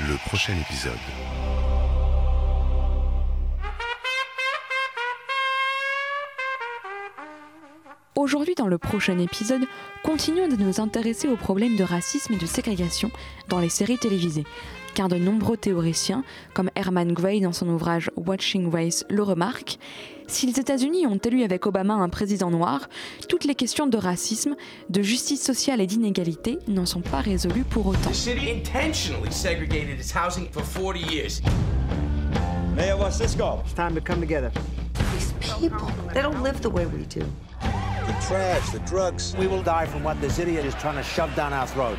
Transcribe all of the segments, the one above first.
Le prochain épisode. Aujourd'hui, dans le prochain épisode, continuons de nous intéresser aux problèmes de racisme et de ségrégation dans les séries télévisées, car de nombreux théoriciens, comme Herman Gray dans son ouvrage Watching Race, le remarquent. Si les États-Unis ont élu avec Obama un président noir, toutes les questions de racisme, de justice sociale et d'inégalité n'en sont pas résolues pour autant. The city intentionally segregated its housing for 40 years. Mayor Wasisco. It's time to come together. These people, they don't live the way we do. The trash, the drugs. We will die from what this idiot is trying to shove down our throat.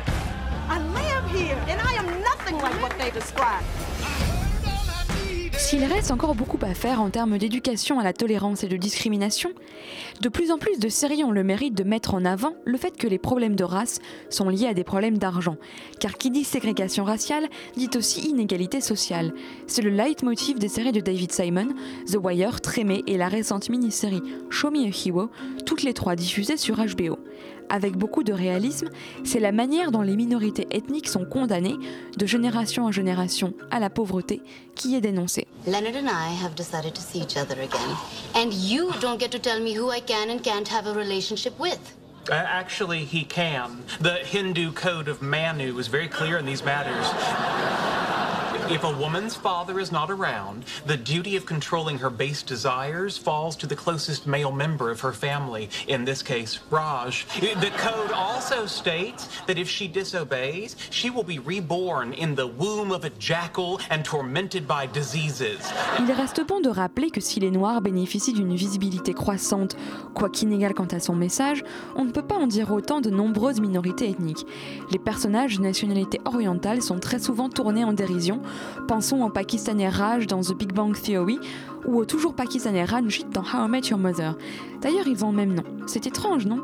Live and I am nothing like what they describe. S'il reste encore beaucoup à faire en termes d'éducation à la tolérance et de discrimination, de plus en plus de séries ont le mérite de mettre en avant le fait que les problèmes de race sont liés à des problèmes d'argent. Car qui dit ségrégation raciale dit aussi inégalité sociale. C'est le leitmotiv des séries de David Simon, The Wire, Trémé et la récente mini-série Show Me a Hero, toutes les trois diffusées sur HBO. Avec beaucoup de réalisme, c'est la manière dont les minorités ethniques sont condamnées de génération en génération à la pauvreté qui est dénoncée. Leonard and I have decided to see each other again. And you don't get to tell me who I can and can't have a relationship with. Uh, actually, he can. The Hindu code of Manu is very clear in these matters. If a woman's father is not around, the duty of controlling her base desires falls to the closest male member of her family, in this case, Raj. The code also states that if she disobeys, she will be reborn in the womb of a jackal and tormented by diseases. Il reste bon de rappeler que si les Noirs bénéficient d'une visibilité croissante, quoi qu'inégale quant à son message, on ne peut pas en dire autant de nombreuses minorités ethniques. Les personnages de nationalité orientale sont très souvent tournés en dérision. Pensons au pakistanais Raj dans The Big Bang Theory ou au toujours pakistanais Ranjit dans How I Met Your Mother. D'ailleurs, ils ont le même nom. C'est étrange, non?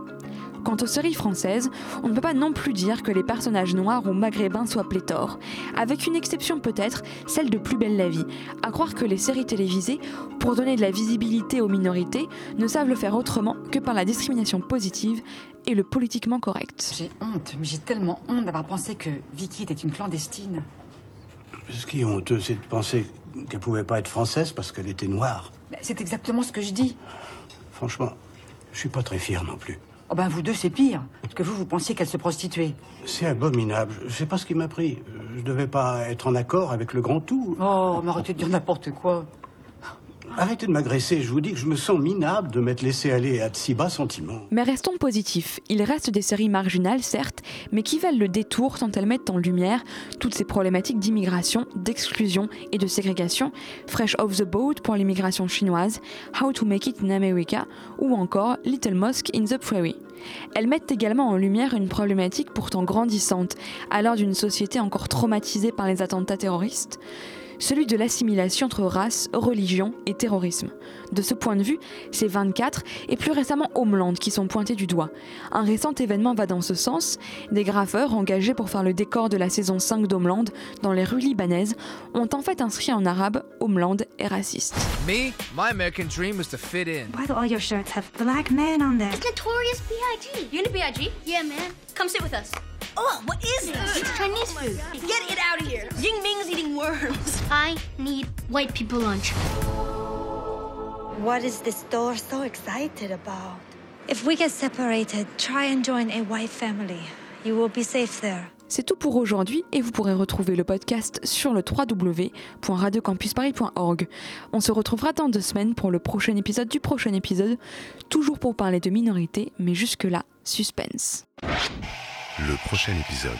Quant aux séries françaises, on ne peut pas non plus dire que les personnages noirs ou maghrébins soient pléthores, avec une exception peut-être, celle de Plus belle la vie, à croire que les séries télévisées, pour donner de la visibilité aux minorités, ne savent le faire autrement que par la discrimination positive et le politiquement correct. J'ai honte, mais j'ai tellement honte d'avoir pensé que Vicky était une clandestine. Ce qui est honteux, c'est de penser qu'elle pouvait pas être française parce qu'elle était noire. Ben, C'est exactement ce que je dis. Franchement, je suis pas très fier non plus. Oh ben vous deux, c'est pire. Parce que vous, vous pensiez qu'elle se prostituait. C'est abominable. Je sais pas ce qui m'a pris. Je devais pas être en accord avec le grand tout. Oh, mais arrêtez de dire n'importe quoi. Arrêtez de m'agresser. Je vous dis que je me sens minable de m'être laissé aller à de si bas sentiments. Mais restons positifs. Il reste des séries marginales, certes, mais qui valent le détour tant elles mettent en lumière toutes ces problématiques d'immigration, d'exclusion et de ségrégation. Fresh Off the Boat pour l'immigration chinoise, How to Make It in America ou encore Little Mosque in the Prairie. Elles mettent également en lumière une problématique pourtant grandissante à l'heure d'une société encore traumatisée par les attentats terroristes celui de l'assimilation entre race, religion et terrorisme. De ce point de vue, c'est 24 et plus récemment Homeland qui sont pointés du doigt. Un récent événement va dans ce sens. Des graffeurs engagés pour faire le décor de la saison 5 d'Homeland dans les rues libanaises ont en fait inscrit en arabe Homeland est raciste. Me, my American dream was to fit in. Why do all your shirts have black men on them? It's Notorious B.I.G. You B.I.G.? Yeah, man. Come sit with us. Oh, what is this? It's Chinese food. Get here. Ying Ming's eating worms. I need white people lunch. What is this store so excited about? If we get separated, try and join a white family. You will be safe there. C'est tout pour aujourd'hui et vous pourrez retrouver le podcast sur le www.radiocampusparis.org. On se retrouvera dans deux semaines pour le prochain épisode du prochain épisode, toujours pour parler de minorité, mais jusque-là, suspense. Le prochain épisode.